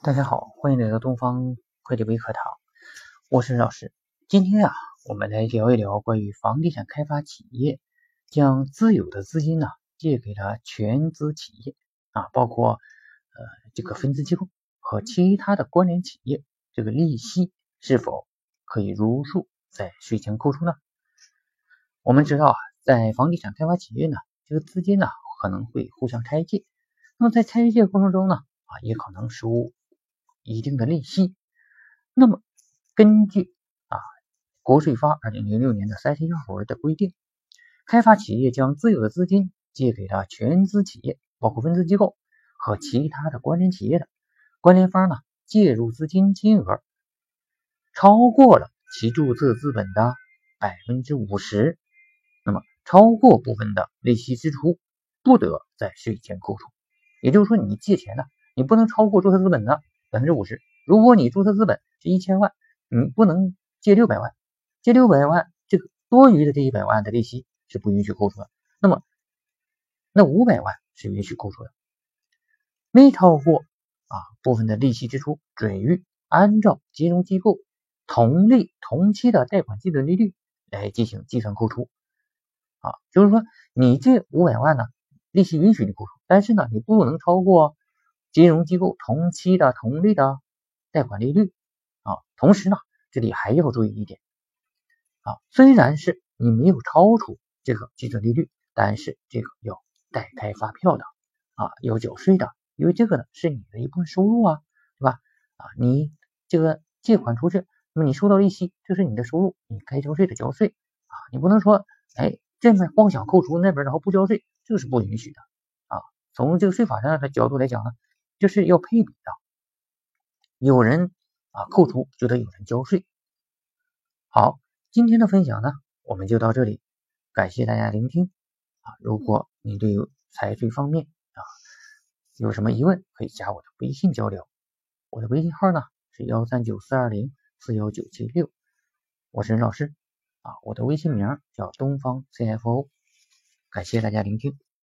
大家好，欢迎来到东方会计微课堂，我是老师。今天啊，我们来聊一聊关于房地产开发企业将自有的资金呢借给了全资企业啊，包括呃这个分资机构和其他的关联企业，这个利息是否可以如数在税前扣除呢？我们知道啊，在房地产开发企业呢，这个资金呢可能会互相拆借，那么在拆借过程中呢啊，也可能收。一定的利息，那么根据啊国税发二零零六年的三十一号文的规定，开发企业将自有的资金借给了全资企业，包括分资机构和其他的关联企业的关联方呢，介入资金金额超过了其注册资本的百分之五十，那么超过部分的利息支出不得在税前扣除。也就是说，你借钱呢，你不能超过注册资本的。百分之五十，如果你注册资本是一千万，你不能借六百万，借六百万，这个多余的这一百万的利息是不允许扣除的。那么，那五百万是允许扣除的。没超过啊部分的利息支出，准予按照金融机构同类同期的贷款基准利率来进行计算扣除。啊，就是说你这五百万呢，利息允许你扣除，但是呢，你不能超过。金融机构同期的同类的贷款利率啊，同时呢，这里还要注意一点啊，虽然是你没有超出这个基准利率，但是这个要代开发票的啊，要缴税的，因为这个呢是你的一部分收入啊，对吧？啊，你这个借款出去，那么你收到利息，这是你的收入，你该交税的交税啊，你不能说哎这边妄想扣除那边然后不交税，这个是不允许的啊。从这个税法上的角度来讲呢。就是要配比的，有人啊扣除就得有人交税。好，今天的分享呢，我们就到这里，感谢大家聆听啊。如果你对财税方面啊有什么疑问，可以加我的微信交流。我的微信号呢是幺三九四二零四幺九七六，我是任老师啊。我的微信名叫东方 CFO，感谢大家聆听。